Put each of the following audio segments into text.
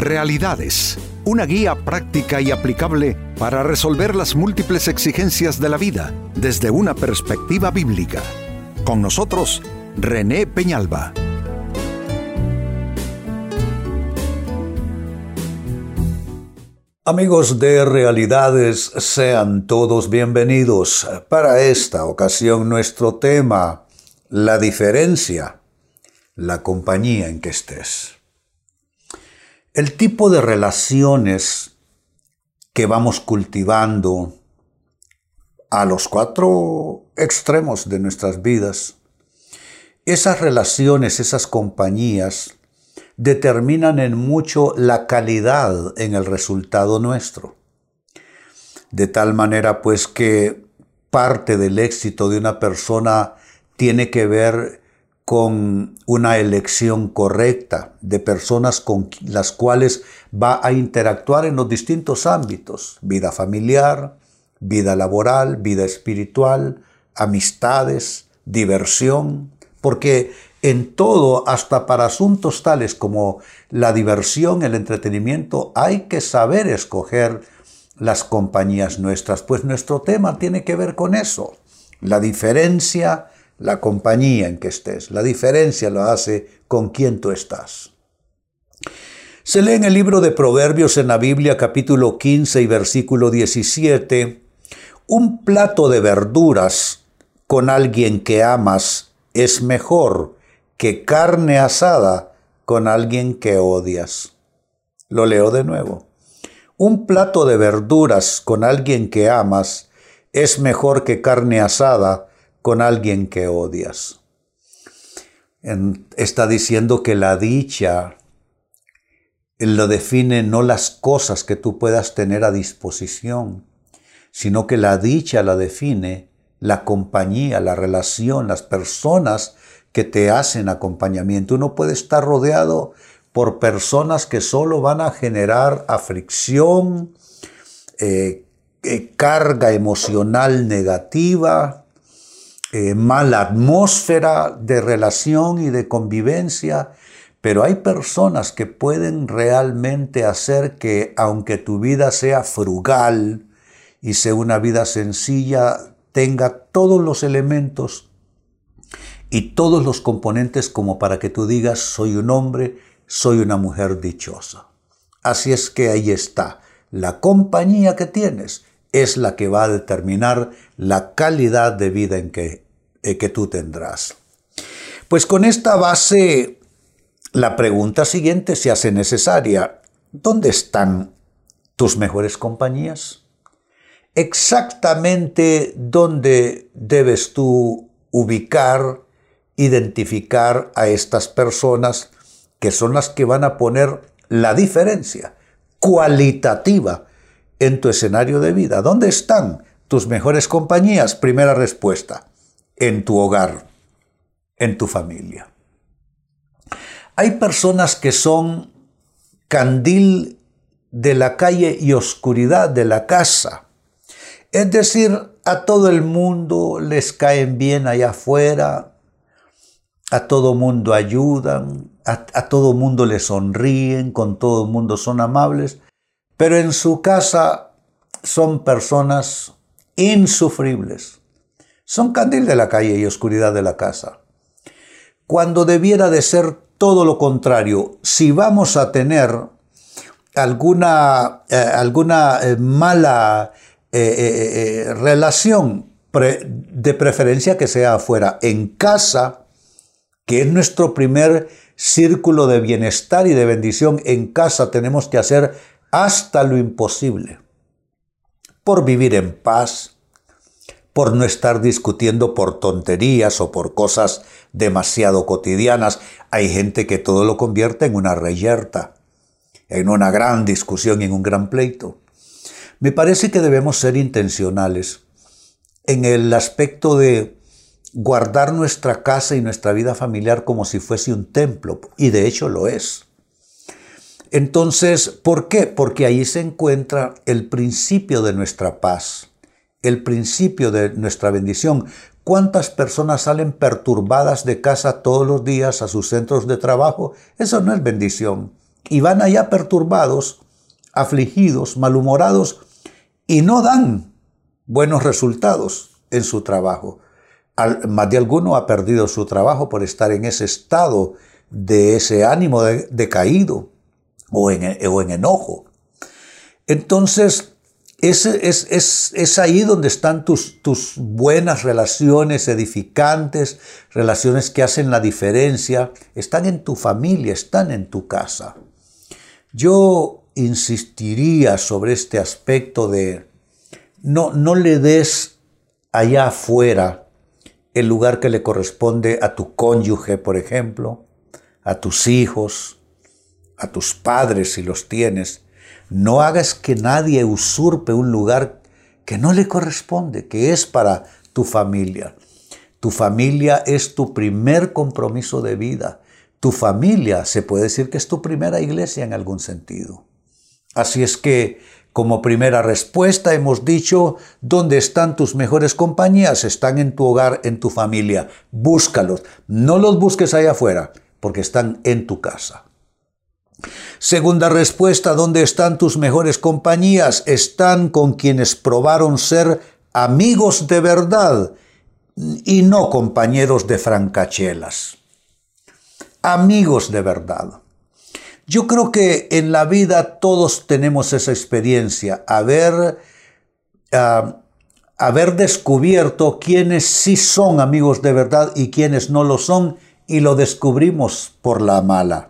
Realidades, una guía práctica y aplicable para resolver las múltiples exigencias de la vida desde una perspectiva bíblica. Con nosotros, René Peñalba. Amigos de Realidades, sean todos bienvenidos. Para esta ocasión nuestro tema, la diferencia, la compañía en que estés. El tipo de relaciones que vamos cultivando a los cuatro extremos de nuestras vidas, esas relaciones, esas compañías, determinan en mucho la calidad en el resultado nuestro. De tal manera pues que parte del éxito de una persona tiene que ver con una elección correcta de personas con las cuales va a interactuar en los distintos ámbitos, vida familiar, vida laboral, vida espiritual, amistades, diversión, porque en todo, hasta para asuntos tales como la diversión, el entretenimiento, hay que saber escoger las compañías nuestras, pues nuestro tema tiene que ver con eso, la diferencia la compañía en que estés. La diferencia lo hace con quién tú estás. Se lee en el libro de Proverbios en la Biblia capítulo 15 y versículo 17, un plato de verduras con alguien que amas es mejor que carne asada con alguien que odias. Lo leo de nuevo. Un plato de verduras con alguien que amas es mejor que carne asada con alguien que odias. está diciendo que la dicha lo define no las cosas que tú puedas tener a disposición, sino que la dicha la define la compañía, la relación, las personas que te hacen acompañamiento. Uno puede estar rodeado por personas que solo van a generar aflicción, eh, eh, carga emocional negativa, eh, mala atmósfera de relación y de convivencia, pero hay personas que pueden realmente hacer que, aunque tu vida sea frugal y sea una vida sencilla, tenga todos los elementos y todos los componentes como para que tú digas, soy un hombre, soy una mujer dichosa. Así es que ahí está, la compañía que tienes es la que va a determinar la calidad de vida en que, eh, que tú tendrás. Pues con esta base, la pregunta siguiente se hace necesaria. ¿Dónde están tus mejores compañías? Exactamente dónde debes tú ubicar, identificar a estas personas que son las que van a poner la diferencia cualitativa en tu escenario de vida? ¿Dónde están tus mejores compañías? Primera respuesta, en tu hogar, en tu familia. Hay personas que son candil de la calle y oscuridad de la casa. Es decir, a todo el mundo les caen bien allá afuera, a todo mundo ayudan, a, todo mundo le sonríen, con todo el mundo son amables, pero en su casa son personas insufribles. Son candil de la calle y oscuridad de la casa. Cuando debiera de ser todo lo contrario, si vamos a tener alguna, eh, alguna eh, mala eh, relación, de preferencia que sea afuera, en casa, que es nuestro primer círculo de bienestar y de bendición, en casa tenemos que hacer hasta lo imposible por vivir en paz, por no estar discutiendo por tonterías o por cosas demasiado cotidianas. Hay gente que todo lo convierte en una reyerta, en una gran discusión en un gran pleito. Me parece que debemos ser intencionales en el aspecto de guardar nuestra casa y nuestra vida familiar como si fuese un templo, y de hecho lo es. Entonces, ¿por qué? Porque ahí se encuentra el principio de nuestra paz, el principio de nuestra bendición. ¿Cuántas personas salen perturbadas de casa todos los días a sus centros de trabajo? Eso no es bendición, y van allá perturbados, afligidos, malhumorados y no dan buenos resultados en su trabajo. más de alguno ha perdido su trabajo por estar en ese estado de ese ánimo decaído o en, enojo. Entonces, es, es, es, ahí donde están tus, tus buenas relaciones edificantes, relaciones que hacen la diferencia. Están en tu familia, están en tu casa. Yo insistiría sobre este aspecto de no, no le des allá afuera el lugar que le corresponde a tu cónyuge, por ejemplo, a tus hijos, a tus padres si los tienes no hagas que nadie usurpe un lugar que no le corresponde, que es para tu familia. Tu familia es tu primer compromiso de vida. Tu familia se puede decir que es tu primera iglesia en algún sentido. Así es que, como primera respuesta, hemos dicho, ¿dónde están tus mejores compañías? Están en tu hogar, en tu familia. Búscalos. No los busques allá afuera, porque están en tu casa. Segunda respuesta, ¿dónde están tus mejores compañías? Están con quienes probaron ser amigos de verdad y no compañeros de francachelas. Amigos de verdad. Yo creo que en la vida todos tenemos esa experiencia, haber, ah, haber descubierto quiénes sí son amigos de verdad y quiénes no lo son, y lo descubrimos por la mala.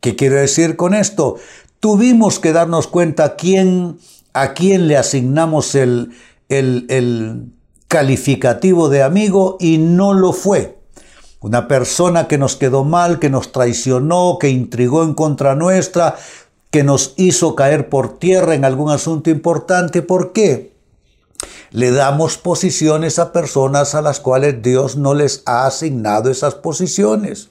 ¿Qué quiere decir con esto? Tuvimos que darnos cuenta quién, a quién le asignamos el, el calificativo de amigo y no lo fue. Una persona que nos quedó mal, que nos traicionó, que intrigó en contra nuestra, que nos hizo caer por tierra en algún asunto importante. ¿Por qué? Le damos posiciones a personas a las cuales Dios no les ha asignado esas posiciones.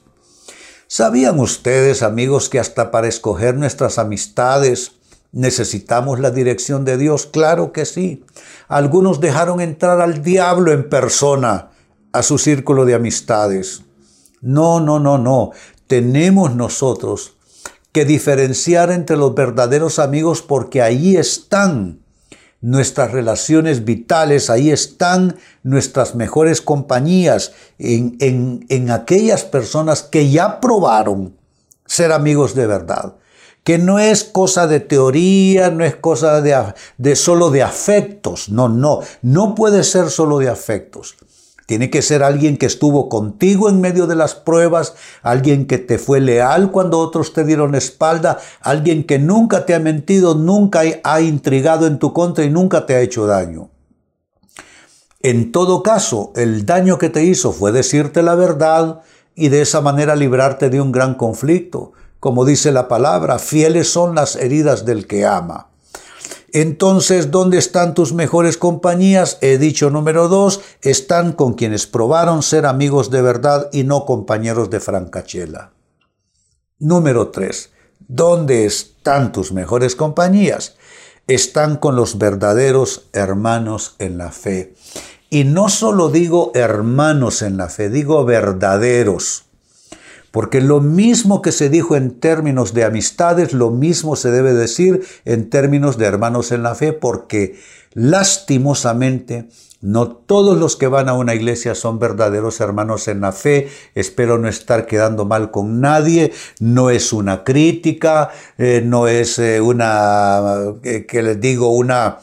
¿Sabían ustedes, amigos, que hasta para escoger nuestras amistades necesitamos la dirección de Dios? Claro que sí. Algunos dejaron entrar al diablo en persona a su círculo de amistades. No, no, no, no. Tenemos nosotros que diferenciar entre los verdaderos amigos porque ahí están nuestras relaciones vitales, ahí están nuestras mejores compañías, en, en, aquellas personas que ya probaron ser amigos de verdad que no es cosa de teoría, no es cosa de, de, solo de afectos, no, no, no puede ser solo de afectos. Tiene que ser alguien que estuvo contigo en medio de las pruebas, alguien que te fue leal cuando otros te dieron espalda, alguien que nunca te ha mentido, nunca ha intrigado en tu contra y nunca te ha hecho daño. En todo caso, el daño que te hizo fue decirte la verdad y de esa manera librarte de un gran conflicto. Como dice la palabra, fieles son las heridas del que ama. Entonces, ¿dónde están tus mejores compañías? He dicho número dos, están con quienes probaron ser amigos de verdad y no compañeros de francachela. Número tres, ¿dónde están tus mejores compañías? Están con los verdaderos hermanos en la fe. Y no solo digo hermanos en la fe, digo verdaderos. Porque lo mismo que se dijo en términos de amistades, lo mismo se debe decir en términos de hermanos en la fe, porque lastimosamente no todos los que van a una iglesia son verdaderos hermanos en la fe. Espero no estar quedando mal con nadie. No es una crítica, eh, no es eh, una, eh, que les digo, una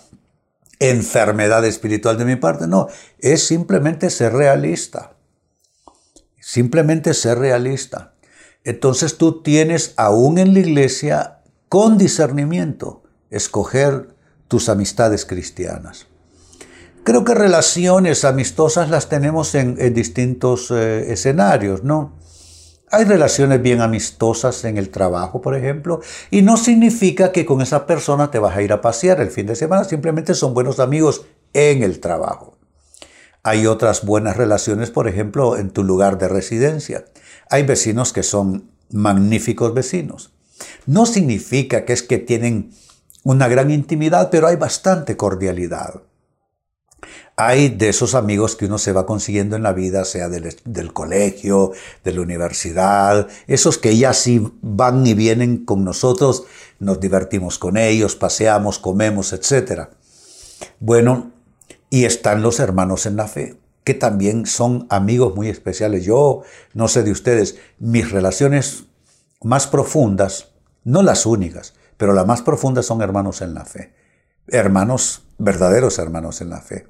enfermedad espiritual de mi parte. No, es simplemente ser realista. Simplemente ser realista. Entonces tú tienes aún en la iglesia con discernimiento escoger tus amistades cristianas. Creo que relaciones amistosas las tenemos en, distintos eh, escenarios, ¿no? Hay relaciones bien amistosas en el trabajo, por ejemplo, y no significa que con esa persona te vas a ir a pasear el fin de semana, simplemente son buenos amigos en el trabajo. Hay otras buenas relaciones, por ejemplo, en tu lugar de residencia. Hay vecinos que son magníficos vecinos. No significa que es que tienen una gran intimidad, pero hay bastante cordialidad. Hay de esos amigos que uno se va consiguiendo en la vida, sea del, del, colegio, de la universidad, esos que ya sí van y vienen con nosotros, nos divertimos con ellos, paseamos, comemos, etc. Bueno, y están los hermanos en la fe, que también son amigos muy especiales. Yo, no sé de ustedes, mis relaciones más profundas, no las únicas, pero las más profundas son hermanos en la fe. Hermanos, verdaderos hermanos en la fe.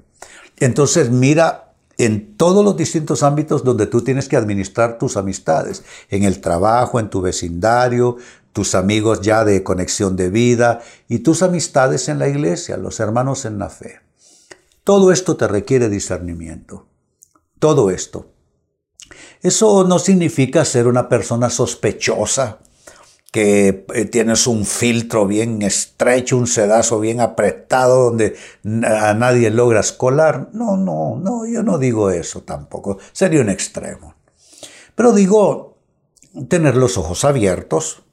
Entonces mira en todos los distintos ámbitos donde tú tienes que administrar tus amistades, en el trabajo, en tu vecindario, tus amigos ya de conexión de vida y tus amistades en la iglesia, los hermanos en la fe. Todo esto te requiere discernimiento. Todo esto. Eso no significa ser una persona sospechosa, que eh, tienes un filtro bien estrecho, un sedazo bien apretado donde a nadie logras colar. No, no, no, yo no digo eso tampoco. Sería un extremo. Pero digo tener los ojos abiertos,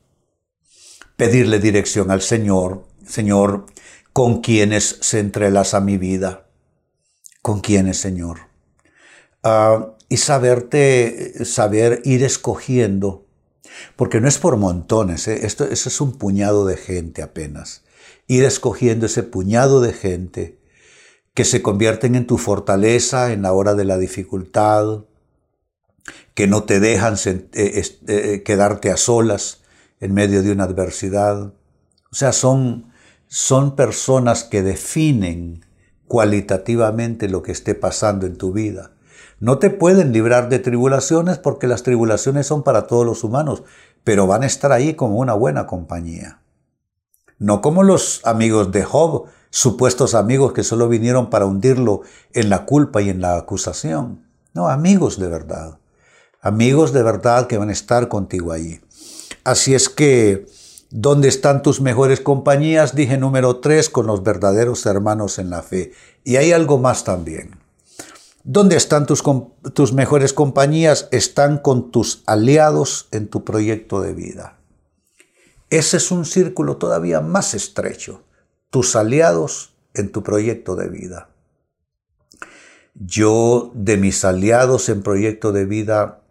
pedirle dirección al Señor, Señor, ¿con quiénes se entrelaza mi vida? ¿Con quiénes, Señor? Ah, y saberte, saber ir escogiendo porque no es por montones, ¿eh? esto, es un puñado de gente apenas. Ir escogiendo ese puñado de gente que se convierten en tu fortaleza en la hora de la dificultad, que no te dejan eh, eh, quedarte a solas en medio de una adversidad. O sea, son, son personas que definen cualitativamente lo que esté pasando en tu vida. No te pueden librar de tribulaciones porque las tribulaciones son para todos los humanos, pero van a estar ahí como una buena compañía. No como los amigos de Job, supuestos amigos que solo vinieron para hundirlo en la culpa y en la acusación. No, amigos de verdad. Amigos de verdad que van a estar contigo allí. Así es que, ¿dónde están tus mejores compañías? Dije número tres, con los verdaderos hermanos en la fe. Y hay algo más también. ¿Dónde están tus, tus mejores compañías? Están con tus aliados en tu proyecto de vida. Ese es un círculo todavía más estrecho. Tus aliados en tu proyecto de vida. Yo de mis aliados en proyecto de vida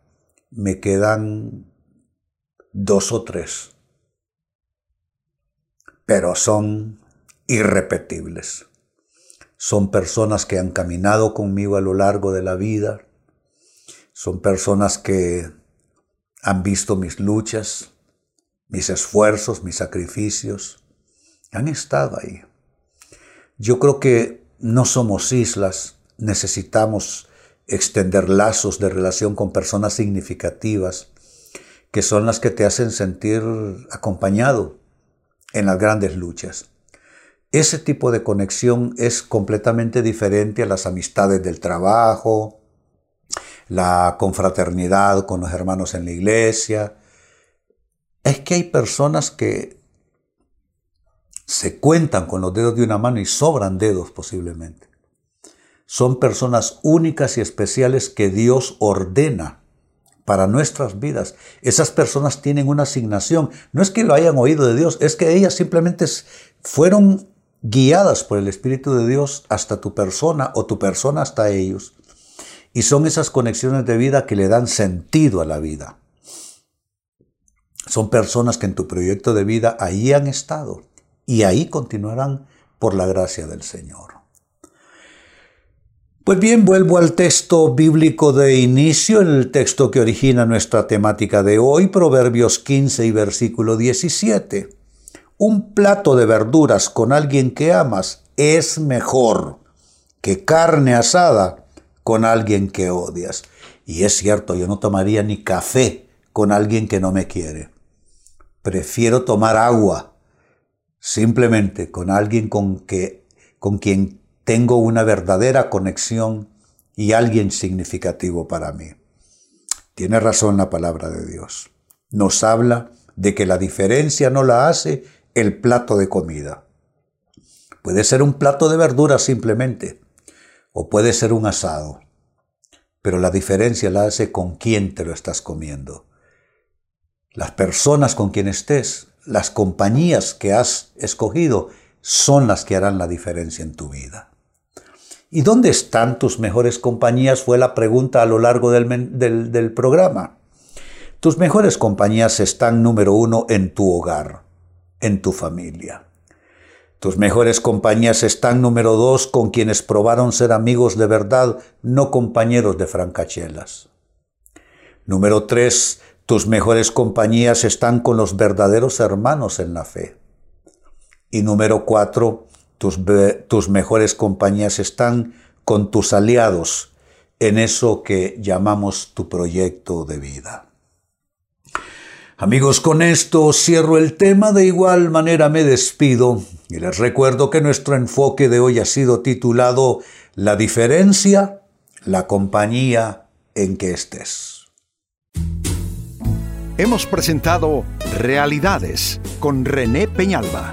me quedan dos o tres, pero son irrepetibles. Son personas que han caminado conmigo a lo largo de la vida. Son personas que han visto mis luchas, mis esfuerzos, mis sacrificios. Han estado ahí. Yo creo que no somos islas, necesitamos extender lazos de relación con personas significativas que son las que te hacen sentir acompañado en las grandes luchas. Ese tipo de conexión es completamente diferente a las amistades del trabajo, la confraternidad con los hermanos en la iglesia. Es que hay personas que se cuentan con los dedos de una mano y sobran dedos posiblemente. Son personas únicas y especiales que Dios ordena para nuestras vidas. Esas personas tienen una asignación. No es que lo hayan oído de Dios, es que ellas simplemente fueron guiadas por el Espíritu de Dios hasta tu persona o tu persona hasta ellos. Y son esas conexiones de vida que le dan sentido a la vida. Son personas que en tu proyecto de vida ahí han estado y ahí continuarán por la gracia del Señor. Pues bien, vuelvo al texto bíblico de inicio, el texto que origina nuestra temática de hoy, Proverbios 15 y versículo 17. Un plato de verduras con alguien que amas es mejor que carne asada con alguien que odias. Y es cierto, yo no tomaría ni café con alguien que no me quiere. Prefiero tomar agua simplemente con alguien con, que, con quien tengo una verdadera conexión y alguien significativo para mí. Tiene razón la palabra de Dios. Nos habla de que la diferencia no la hace el plato de comida. Puede ser un plato de verduras simplemente, o puede ser un asado, pero la diferencia la hace con quién te lo estás comiendo. Las personas con quien estés, las compañías que has escogido, son las que harán la diferencia en tu vida. ¿Y dónde están tus mejores compañías? Fue la pregunta a lo largo del, programa. Tus mejores compañías están, número uno, en tu hogar, en tu familia. Tus mejores compañías están, número dos, con quienes probaron ser amigos de verdad, no compañeros de francachelas. Número tres, tus mejores compañías están con los verdaderos hermanos en la fe. Y número cuatro, tus, tus mejores compañías están con tus aliados en eso que llamamos tu proyecto de vida. Amigos, con esto cierro el tema, de igual manera me despido y les recuerdo que nuestro enfoque de hoy ha sido titulado La diferencia, la compañía en que estés. Hemos presentado Realidades con René Peñalba.